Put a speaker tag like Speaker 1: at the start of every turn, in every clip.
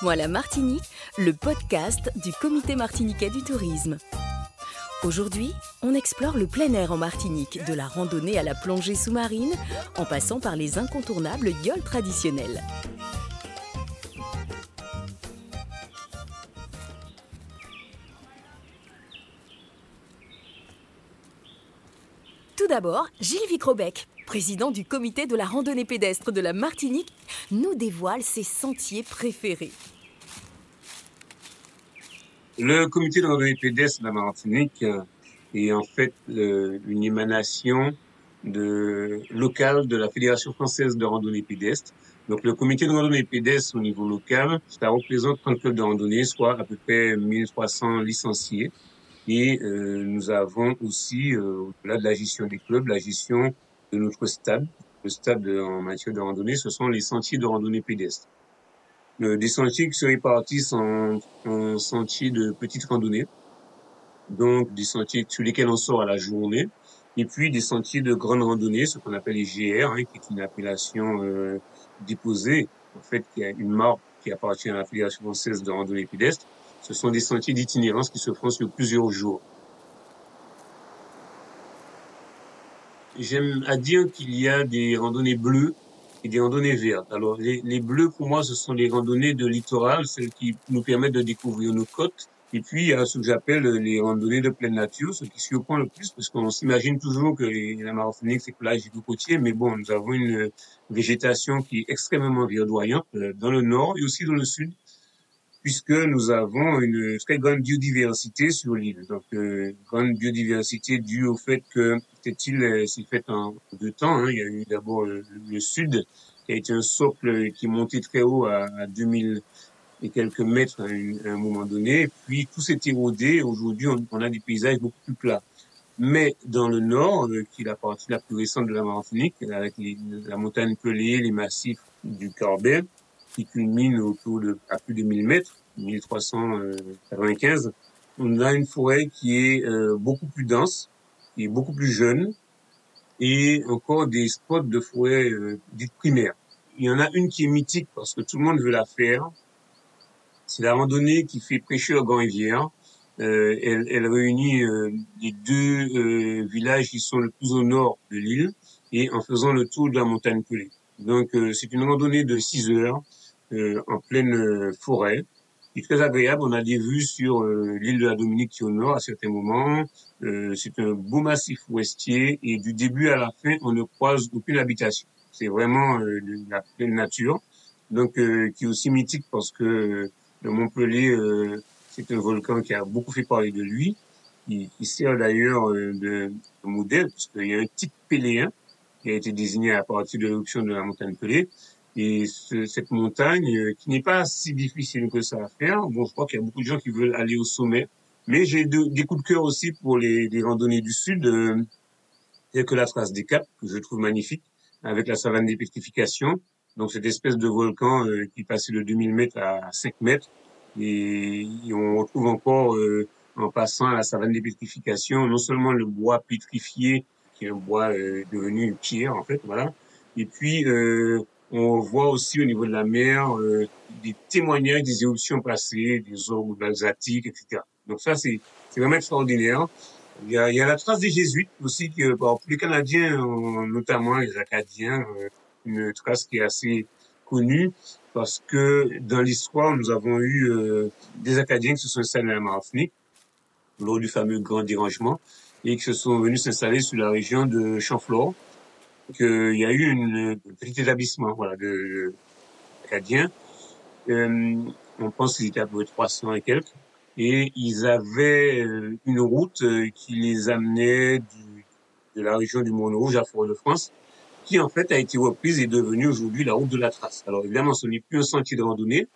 Speaker 1: Raconte-moi la Martinique, le podcast du Comité martiniquais du tourisme. Aujourd'hui, on explore le plein air en Martinique, de la randonnée à la plongée sous-marine, en passant par les incontournables yoles traditionnels. Tout d'abord, Gilles Vicrobec, président du comité de la randonnée pédestre de la Martinique, nous dévoile ses sentiers préférés.
Speaker 2: Le comité de randonnée pédestre de la Martinique euh, est en fait une émanation locale de la Fédération française de randonnée pédestre. Donc le comité de randonnée pédestre au niveau local, ça représente 30 clubs de randonnée, soit à peu près 1300 licenciés. Et euh, nous avons aussi, euh, au-delà de la gestion des clubs, la gestion de notre stade. Le stade en matière de randonnée, ce sont les sentiers de randonnée pédestre. Des sentiers qui se répartissent en, en sentiers de petite randonnée, donc des sentiers sur lesquels on sort à la journée, et puis des sentiers de grande randonnée, ce qu'on appelle les GR, hein, qui est une appellation euh, déposée, en fait, qui a une marque qui appartient à la Fédération française de randonnée pédestre. Ce sont des sentiers d'itinérance qui se font sur plusieurs jours. J'aime à dire qu'il y a des randonnées bleues et des randonnées vertes. Alors, les, les bleus, pour moi, ce sont les randonnées de littoral, celles qui nous permettent de découvrir nos côtes. Et puis, il y a ce que j'appelle les randonnées de pleine nature, ce qui surprend le plus, parce qu'on s'imagine toujours que la Martinique, c'est plage et côtier, mais bon, nous avons une végétation qui est extrêmement verdoyante euh, dans le nord et aussi dans le sud puisque nous avons une très grande biodiversité sur l'île. Donc, euh, grande biodiversité due au fait que cette île s'est faite en deux temps. Hein. Il y a eu d'abord le, sud, qui a été un socle qui monté très haut à, à 2000 et quelques mètres à, un moment donné. Puis tout s'est érodé. Aujourd'hui, on, a des paysages beaucoup plus plats. Mais dans le nord, euh, qui est la partie la plus récente de la Martinique, avec la montagne pelée, les massifs du Corbet, qui culmine autour de à plus de 1000 mètres, 1395. On a une forêt qui est euh, beaucoup plus dense, qui est beaucoup plus jeune, et encore des spots de forêt euh, dites primaires. Il y en a une qui est mythique parce que tout le monde veut la faire. C'est la randonnée qui fait prêcheur grand rivière. Euh, elle, elle, réunit euh, les deux euh, villages qui sont le plus au nord de l'île et en faisant le tour de la montagne Pelée. Donc c'est une randonnée de 6 heures euh, en pleine euh, forêt. C'est très agréable. On a des vues sur euh, l'île de la Dominique qui est au nord à certains moments. c'est un beau massif ouestier et du début à la fin, on ne croise aucune habitation. C'est vraiment la pleine nature. Donc, qui est aussi mythique parce que le Montpellier, c'est un volcan qui a beaucoup fait parler de lui. Il, sert d'ailleurs de, modèle, puisqu'il y a un type péléen qui a été désigné à partir de l'éruption de la montagne Pelée. Et cette montagne, euh, qui n'est pas si difficile que ça à faire, bon, je crois qu'il y a beaucoup de gens qui veulent aller au sommet, mais j'ai des coups de cœur aussi pour les, les randonnées du sud, euh, telles que la trace des Caps, que je trouve magnifique, avec la savane des pétrifications, donc cette espèce de volcan euh, qui passait de 2000 mètres à 5 mètres, et, on retrouve encore, euh, en passant à la savane des pétrifications, non seulement le bois pétrifié, qui est un bois devenu une pierre, en fait, voilà, et puis on voit aussi au niveau de la mer euh, des témoignages des éruptions passées, des orgues balsatiques, etc. Donc ça, c'est vraiment extraordinaire. Il y, a, il y a la trace des jésuites aussi, que, bon, les Canadiens, euh, notamment les Acadiens, euh, une trace qui est assez connue parce que dans l'histoire, nous avons eu des Acadiens qui se sont installés à la Martinique lors du fameux grand dérangement et qui se sont venus s'installer sur la région de Chamflore qu'il y a eu une, un petit établissement voilà, de, acadiens. Euh, on pense qu'ils étaient à peu près 300 et quelques. Et ils avaient euh, une route euh, qui les amenait du, de la région du Mont-Rouge à Fort-de-France, qui en fait a été reprise et devenue aujourd'hui la route de la Trace. Alors évidemment, ce n'est plus un sentier de randonnée,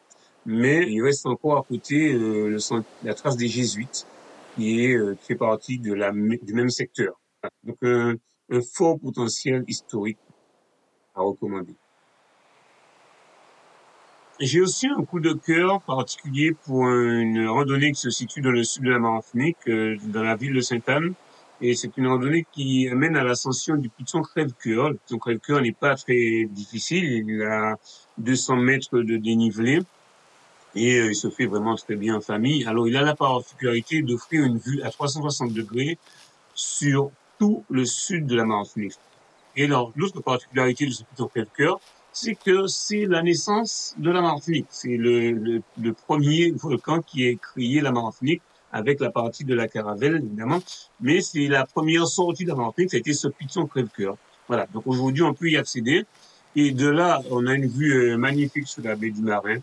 Speaker 2: mais il reste encore à côté euh, le, la trace des Jésuites, qui, est, qui fait partie de la, du même secteur. Donc un fort potentiel historique à recommander. J'ai aussi un coup de cœur particulier pour une randonnée qui se situe dans le sud de la Martinique, euh, dans la ville de Sainte-Anne. Et c'est une randonnée qui amène à l'ascension du Piton Crève-Cœur. Le Piton Crève-Cœur n'est pas très difficile. Il a 200 mètres de dénivelé. et euh, il se fait vraiment très bien en famille. Alors, il a la particularité d'offrir une vue à 360 degrés sur tout le sud de la Martinique. Et alors, l'autre particularité de ce piton crève-cœur, c'est que c'est la naissance de la Martinique. C'est le, le, le, premier volcan qui est créé la Martinique avec la partie de la Caravelle, évidemment. Mais c'est la première sortie de la Martinique, été ce piton crève-cœur. Voilà. Donc aujourd'hui, on peut y accéder. Et de là, on a une vue euh, magnifique sur la baie du Marin.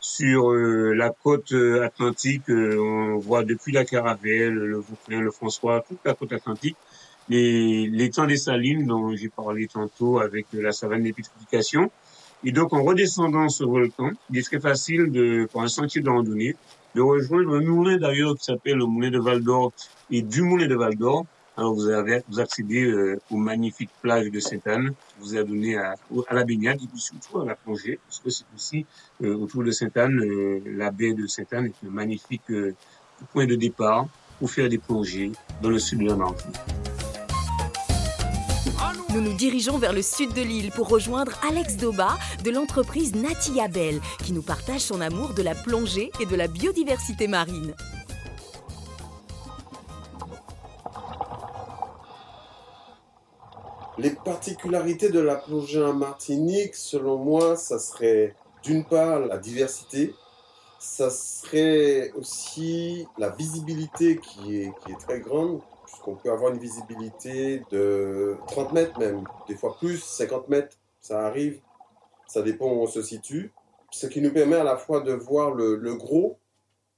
Speaker 2: Sur euh, la côte euh, atlantique, on voit depuis la Caravelle, le Vauclin, le François, toute la côte atlantique, les, temps des salines dont j'ai parlé tantôt avec la savane d'épitrification. Et donc, en redescendant ce volcan, il est très facile de, pour un sentier de randonnée, de rejoindre un moulin d'ailleurs qui s'appelle le moulin de Val d'Or et du moulin de Val d'Or, alors vous, avez, vous accédez euh, aux magnifiques plages de Sainte-Anne, vous donné à, à, la baignade et puis surtout à la plongée, parce que c'est aussi euh, autour de Sainte-Anne, euh, la baie de Sainte-Anne est un magnifique euh, point de départ pour faire des plongées dans le sud de la Martinique.
Speaker 1: Nous nous dirigeons vers le sud de l'île pour rejoindre Alex Doba de l'entreprise Natia Bell, qui nous partage son amour de la plongée et de la biodiversité marine.
Speaker 3: Les particularités de la plongée en Martinique, selon moi, ça serait d'une part la diversité, ça serait aussi la visibilité qui est très grande, puisqu'on peut avoir une visibilité de 30 mètres même, des fois plus, 50 mètres, ça arrive, ça dépend où on se situe, ce qui nous permet à la fois de voir le, le gros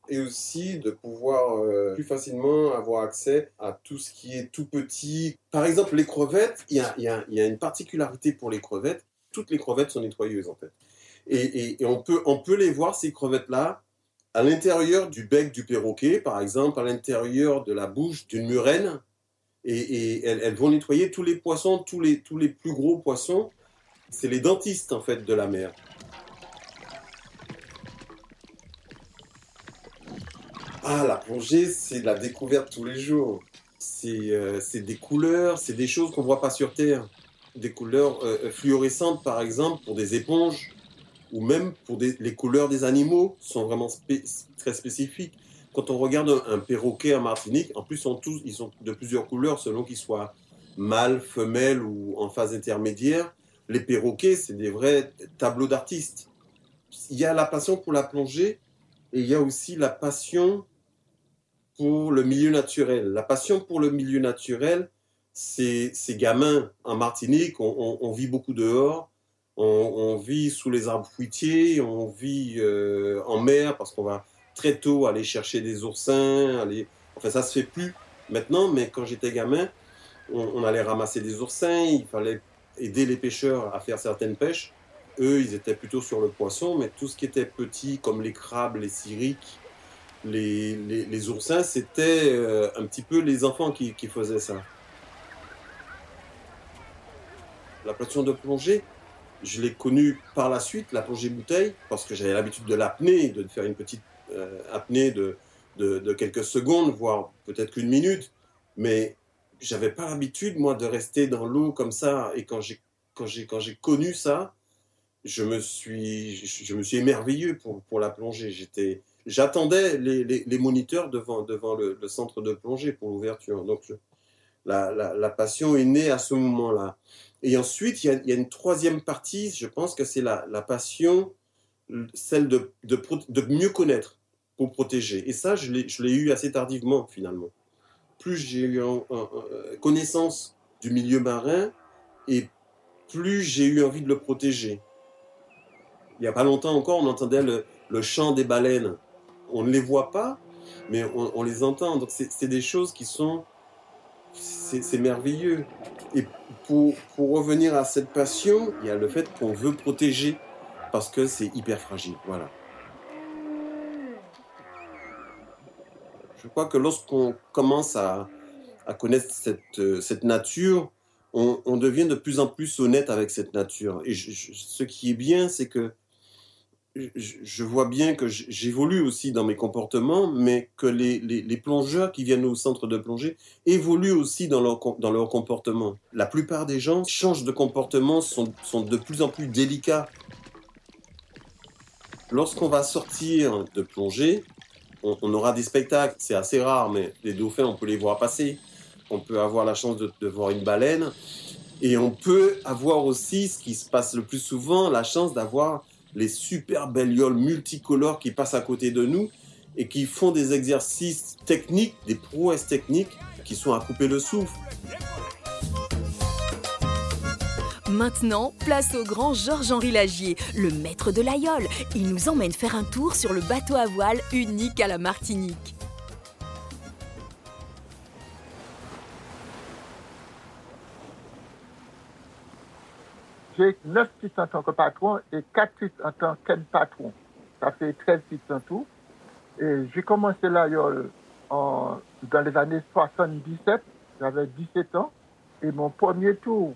Speaker 3: et aussi de pouvoir euh, plus facilement avoir accès à tout ce qui est tout petit. Par exemple, les crevettes, il y a, y, a, y a, une particularité pour les crevettes. Toutes les crevettes sont nettoyeuses en fait. Et, et, et on, peut, on peut les voir, ces crevettes-là, à l'intérieur du bec du perroquet, par exemple, à l'intérieur de la bouche d'une murène. Et, elles, vont nettoyer tous les poissons, tous les, plus gros poissons. C'est les dentistes en fait de la mer. Ah, la plongée, c'est la découverte tous les jours. C'est euh, des couleurs, c'est des choses qu'on ne voit pas sur Terre. Des couleurs euh, fluorescentes, par exemple, pour des éponges, ou même pour des, les couleurs des animaux, sont vraiment très spécifiques. Quand on regarde un, perroquet en Martinique, en plus, sont tous, ils sont de plusieurs couleurs selon qu'ils soient mâles, femelles ou en phase intermédiaire. Les perroquets, c'est des vrais tableaux d'artistes. Il y a la passion pour la plongée et il y a aussi la passion pour le milieu naturel. La passion pour le milieu naturel, c'est ces gamins en Martinique, on, on, on, vit beaucoup dehors, on, vit sous les arbres fruitiers, on vit euh, en mer parce qu'on va très tôt aller chercher des oursins, enfin ça se fait plus maintenant, mais quand j'étais gamin, on, allait ramasser des oursins, il fallait aider les pêcheurs à faire certaines pêches. Eux, ils étaient plutôt sur le poisson, mais tout ce qui était petit, comme les crabes, les siriques, les, les, oursins, c'était euh, un petit peu les enfants qui, faisaient ça. La de plongée, je l'ai connue par la suite, la plongée bouteille, parce que j'avais l'habitude de l'apnée, de faire une petite euh, apnée de, quelques secondes, voire peut-être qu'une minute, mais j'avais pas l'habitude, moi, de rester dans l'eau comme ça. Et quand j'ai quand j'ai quand j'ai connu ça, je me suis je me suis émerveillé pour pour la plongée. J'étais j'attendais les, les, moniteurs devant, devant le, centre de plongée pour l'ouverture. Donc, la, passion est née à ce moment-là. Et ensuite, il y, a, une troisième partie, je pense que c'est la, la passion, celle de, mieux connaître pour protéger. Et ça, je l'ai eu assez tardivement, finalement. Plus j'ai eu un, connaissance du milieu marin, et plus j'ai eu envie de le protéger. Il n'y a pas longtemps encore, on entendait le, le chant des baleines on ne les voit pas, mais on, on les entend. Donc c'est des choses qui sont... C'est merveilleux. Et pour, pour revenir à cette passion, il y a le fait qu'on veut protéger parce que c'est hyper fragile. Voilà. Je crois que lorsqu'on commence à, à, connaître cette, cette nature, on, devient de plus en plus honnête avec cette nature. Et ce qui est bien, c'est que je vois bien que j'évolue aussi dans mes comportements, mais que les, plongeurs qui viennent au centre de plongée évoluent aussi dans leur, dans leur comportement. La plupart des gens changent de comportement, sont, sont de plus en plus délicats. lorsqu'on va sortir de plongée, on, aura des spectacles. C'est assez rare, mais les dauphins, on peut les voir passer. On peut avoir la chance de voir une baleine. Et on peut avoir aussi, ce qui se passe le plus souvent, la chance d'avoir les super bellioles multicolores qui passent à côté de nous et qui font des exercices techniques, des prouesses techniques qui sont à couper le souffle.
Speaker 1: Maintenant, place au grand Georges-Henri Lagier, le maître de l'aïeul. Il nous emmène faire un tour sur le bateau à voile unique à la Martinique.
Speaker 4: J'ai 9 titres en tant que patron et 4 titres en tant qu'aide patron. Ça fait 13 titres en tout. Et j'ai commencé l'aïeul dans les années 77, j'avais 17 ans. Et mon premier tour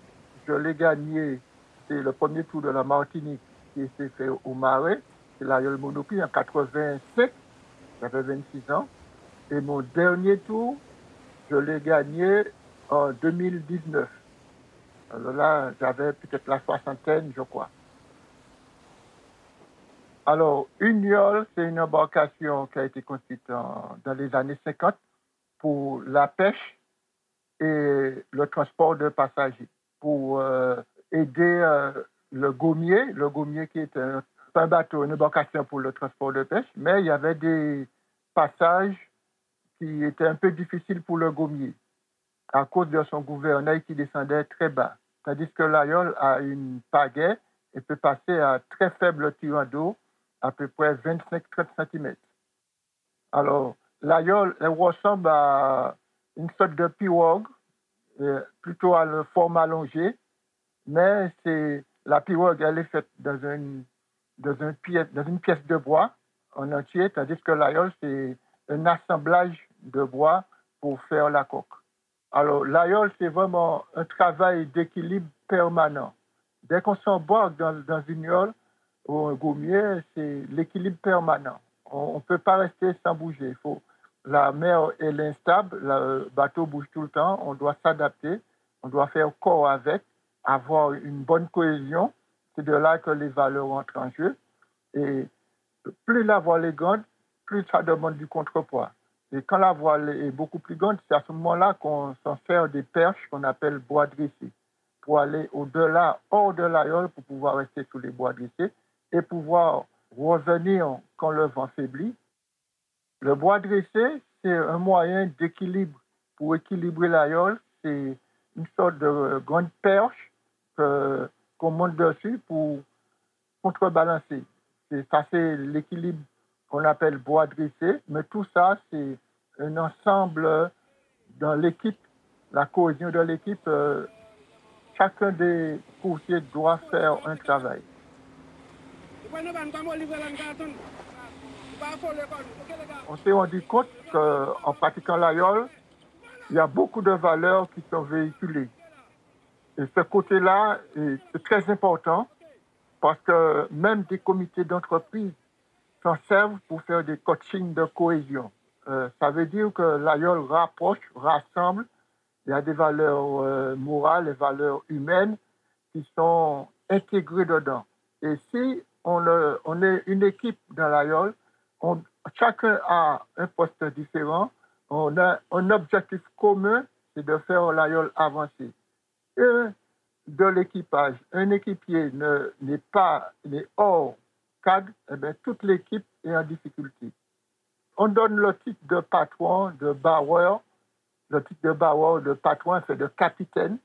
Speaker 4: je l'ai gagné, c'est le premier tour de la Martinique qui s'est fait au Marais, c'est l'aïeul Monopi en 87, j'avais 26 ans. Et mon dernier tour, je l'ai gagné en 2019. Alors là, j'avais peut-être la soixantaine, je crois. Alors, Uniol, c'est une embarcation qui a été construite dans les années 50 pour la pêche et le transport de passagers pour euh, aider euh, le gommier, le gommier qui est un, bateau, une embarcation pour le transport de pêche, mais il y avait des passages qui étaient un peu difficiles pour le gommier à cause de son gouvernail qui descendait très bas. Tandis que l'aïeul a une pagaie et peut passer à très faible tirant d'eau, à peu près 25-30 cm. Alors, l'aïeul ressemble à une sorte de pirogue euh, plutôt à le format allongé, mais c'est la pirogue, elle est faite dans une, dans, une pièce, dans une pièce de bois en entier, tandis que l'aïeul, c'est un assemblage de bois pour faire la coque. Alors, l'aïeul, c'est vraiment un travail d'équilibre permanent. Dès qu'on s'embarque dans, dans une yole ou un gommier, c'est l'équilibre permanent. On ne peut pas rester sans bouger. Faut la mer est instable, le bateau bouge tout le temps, on doit s'adapter, on doit faire corps avec, avoir une bonne cohésion. C'est de là que les valeurs entrent en jeu. Et plus la voile est plus ça demande du contrepoids. Et quand la voile est beaucoup plus grande, c'est à ce moment-là qu'on s'en sert des perches qu'on appelle bois dressés, pour aller au-delà, hors de l'aïeul, pour pouvoir rester sous les bois dressés et pouvoir revenir quand le vent faiblit le bois dressé, c'est un moyen d'équilibre. Pour équilibrer l'aïeul, c'est une sorte de grande perche qu'on monte dessus pour contrebalancer. ça, c'est l'équilibre qu'on appelle bois dressé, mais tout ça, c'est un ensemble dans l'équipe, la cohésion de l'équipe. Euh, chacun des coursiers doit faire un travail. On s'est rendu compte qu'en pratiquant l'aïeul, il y a beaucoup de valeurs qui sont véhiculées. Et ce côté-là est très important parce que même des comités d'entreprise s'en servent pour faire des coachings de cohésion. Euh, ça veut dire que l'aïeul rapproche, rassemble. Il y a des valeurs euh, morales, des valeurs humaines qui sont intégrées dedans. Et si on, on est une équipe dans l'aïeul, chacun a un poste différent. On a un objectif commun, c'est de faire l'aïeul avancer. Un de l'équipage, un équipier n'est pas n'est hors cadre, eh toute l'équipe est en difficulté. On donne le titre de patron, de bauer. Le titre de bauer, de patron, c'est de capitaine.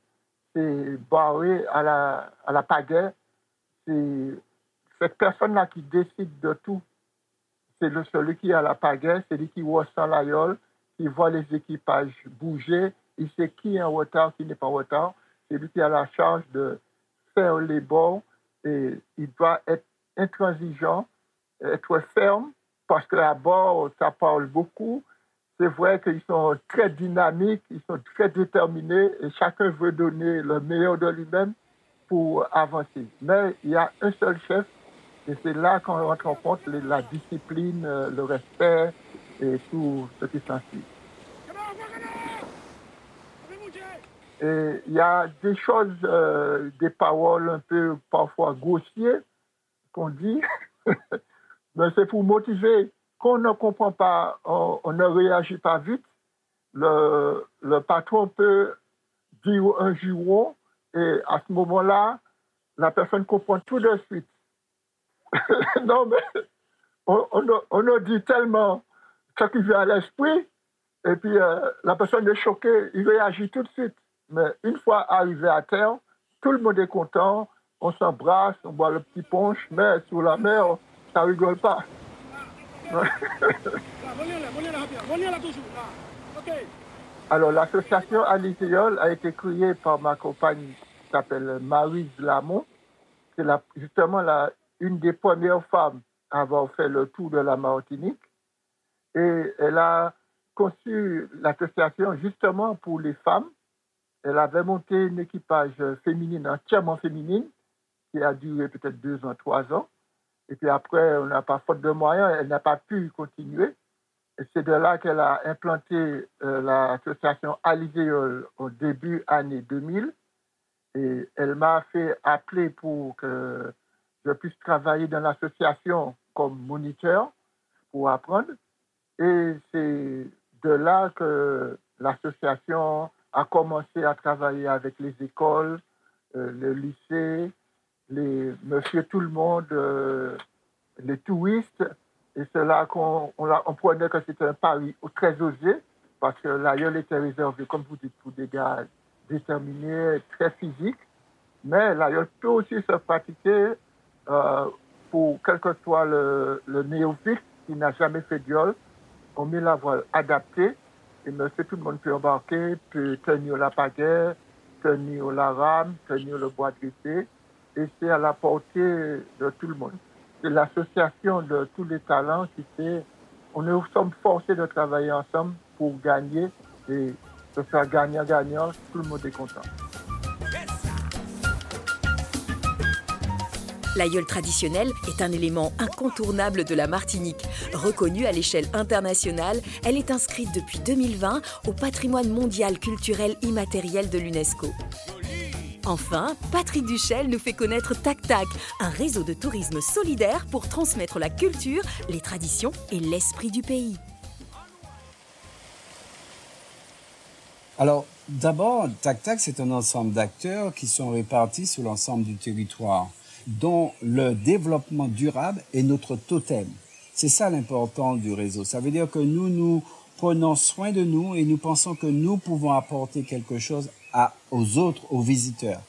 Speaker 4: C'est barré à la, à la pagaie. C'est cette personne-là qui décide de tout c'est celui qui a la pagaie, c'est lui qui ressent l'aïeul, qui voit les équipages bouger, il sait qui est en retard, qui n'est pas en retard. C'est lui qui a la charge de faire les bords et il doit être intransigeant, être ferme, parce qu'à bord, ça parle beaucoup. C'est vrai qu'ils sont très dynamiques, ils sont très déterminés et chacun veut donner le meilleur de lui-même pour avancer. Mais il y a un seul chef et c'est là qu'on rentre en compte la discipline, euh, le respect et tout ce qui s'ensuit. Et il y a des choses, euh, des paroles un peu parfois grossières qu'on dit. Mais c'est pour motiver. Quand on ne comprend pas, on, ne réagit pas vite, le, le patron peut dire un juron et à ce moment-là, la personne comprend tout de suite. non, mais on, on, dit tellement ce qui vient à l'esprit, et puis euh, la personne est choquée, il réagit tout de suite. Mais une fois arrivé à terre, tout le monde est content, on s'embrasse, on boit le petit punch, mais sous la mer, ça rigole pas. Alors, l'association Aliséole a été créée par ma compagne qui s'appelle Marie Lamont. C'est justement la, une des premières femmes à avoir fait le tour de la Martinique. Et elle a conçu l'association justement pour les femmes. Elle avait monté un équipage féminine, entièrement féminine, qui a duré peut-être deux ans, trois ans. Et puis après, on n'a pas faute de moyens, elle n'a pas pu continuer. Et c'est de là qu'elle a implanté euh, l'association Aliséole au début année 2000. Et elle m'a fait appeler pour que je puisse travailler dans l'association comme moniteur pour apprendre. Et c'est de là que l'association a commencé à travailler avec les écoles, euh, le lycée, monsieur tout le monde, euh, les touristes. Et c'est là qu'on on, prenait que c'était un pari très osé, parce que l'aïeul était réservé, comme vous dites, pour des gars déterminés, très physiques. Mais l'aïeul peut aussi se pratiquer euh, pour quel que soit le, le néophyte qui n'a jamais fait de viol. On met la voile adaptée et monsieur tout le monde peut embarquer, peut tenir la pagaie, tenir la rame, tenir le bois de et c'est à la portée de tout le monde. C'est l'association de tous les talents qui fait, on nous sommes forcés de travailler ensemble pour gagner et se faire gagnant-gagnant, tout le monde est content.
Speaker 1: L'aïeul traditionnel est un élément incontournable de la Martinique. Reconnue à l'échelle internationale, elle est inscrite depuis 2020 au patrimoine mondial culturel immatériel de l'UNESCO. Enfin, Patrick Duchel nous fait connaître Tac Tac, un réseau de tourisme solidaire pour transmettre la culture, les traditions et l'esprit du pays.
Speaker 5: Alors, d'abord, Tac Tac, c'est un ensemble d'acteurs qui sont répartis sur l'ensemble du territoire dont le développement durable est notre totem. C'est ça l'important du réseau. Ça veut dire que nous, nous prenons soin de nous et nous pensons que nous pouvons apporter quelque chose aux autres, aux visiteurs.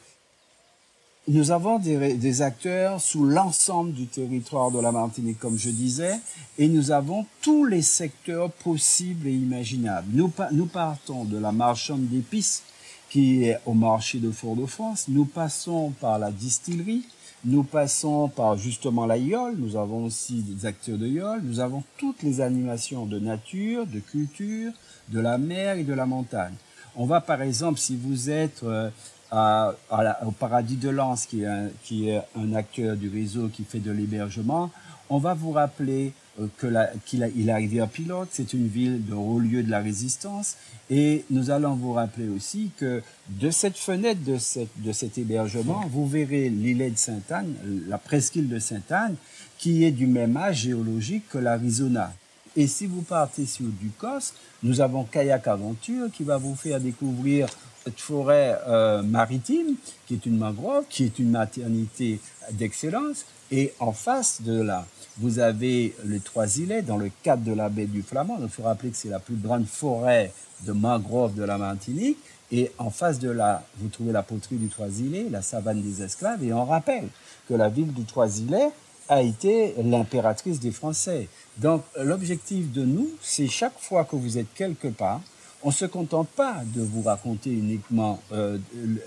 Speaker 5: Nous avons des, acteurs sous l'ensemble du territoire de la Martinique, comme je disais, et nous avons tous les secteurs possibles et imaginables. Nous, partons de la marchande d'épices qui est au marché de Fort-de-France, nous passons par la distillerie, nous passons par justement la YOL, nous avons aussi des acteurs de YOL, nous avons toutes les animations de nature, de culture, de la mer et de la montagne. On va par exemple, si vous êtes euh, à, au Paradis de Lens, qui est, un, qui est un acteur du réseau qui fait de l'hébergement, on va vous rappeler euh, que qu'il a, il a rivière Pilote, c'est une ville de haut lieu de la résistance, et nous allons vous rappeler aussi que de cette fenêtre de, cette, de cet hébergement, vous verrez l'île de Sainte-Anne, la presqu'île de Sainte-Anne, qui est du même âge géologique que l'Arizona. Et si vous partez sur Ducos, nous avons Kayak Aventure qui va vous faire découvrir cette forêt euh, maritime, qui est une mangrove, qui est une maternité d'excellence, et en face de là, vous avez les trois îlets dans le cadre de la baie du Flamand. Il faut rappeler que c'est la plus grande forêt de mangrove de la Martinique. Et en face de là, vous trouvez la poterie du Trois-Îlets, la savane des esclaves. Et on rappelle que la ville du Trois-Îlets a été l'impératrice des Français. Donc l'objectif de nous, c'est chaque fois que vous êtes quelque part, on ne se contente pas de vous raconter uniquement euh,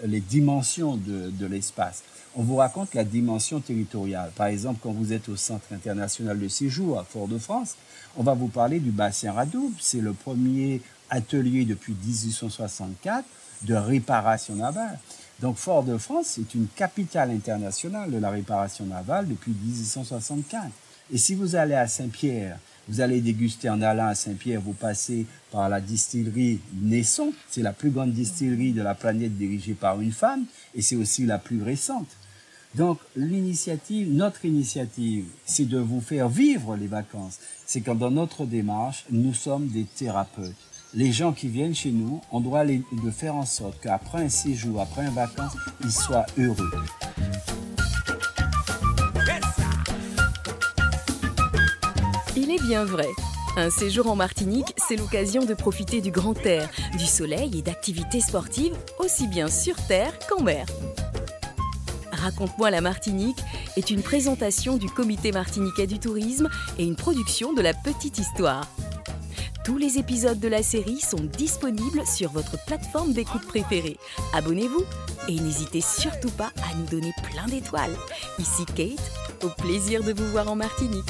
Speaker 5: les dimensions de, de l'espace on vous raconte la dimension territoriale. Par exemple, quand vous êtes au Centre international de séjour à Fort-de-France, on va vous parler du bassin Radoub. C'est le premier atelier depuis 1864 de réparation navale. Donc Fort-de-France est une capitale internationale de la réparation navale depuis 1864. Et si vous allez à Saint-Pierre, vous allez déguster en allant à Saint-Pierre, vous passez par la distillerie Naisson. C'est la plus grande distillerie de la planète dirigée par une femme et c'est aussi la plus récente. Donc l'initiative, notre initiative, c'est de vous faire vivre les vacances. C'est quand dans notre démarche, nous sommes des thérapeutes. Les gens qui viennent chez nous, on doit de faire en sorte qu'après un séjour, après un vacances, ils soient heureux.
Speaker 1: Il est bien vrai. Un séjour en Martinique, c'est l'occasion de profiter du grand air, du soleil et d'activités sportives, aussi bien sur terre qu'en mer. Raconte-moi la Martinique est une présentation du Comité martiniquais du tourisme et une production de la Petite Histoire. Tous les épisodes de la série sont disponibles sur votre plateforme d'écoute préférée. Abonnez-vous et n'hésitez surtout pas à nous donner plein d'étoiles. Ici Kate, au plaisir de vous voir en Martinique.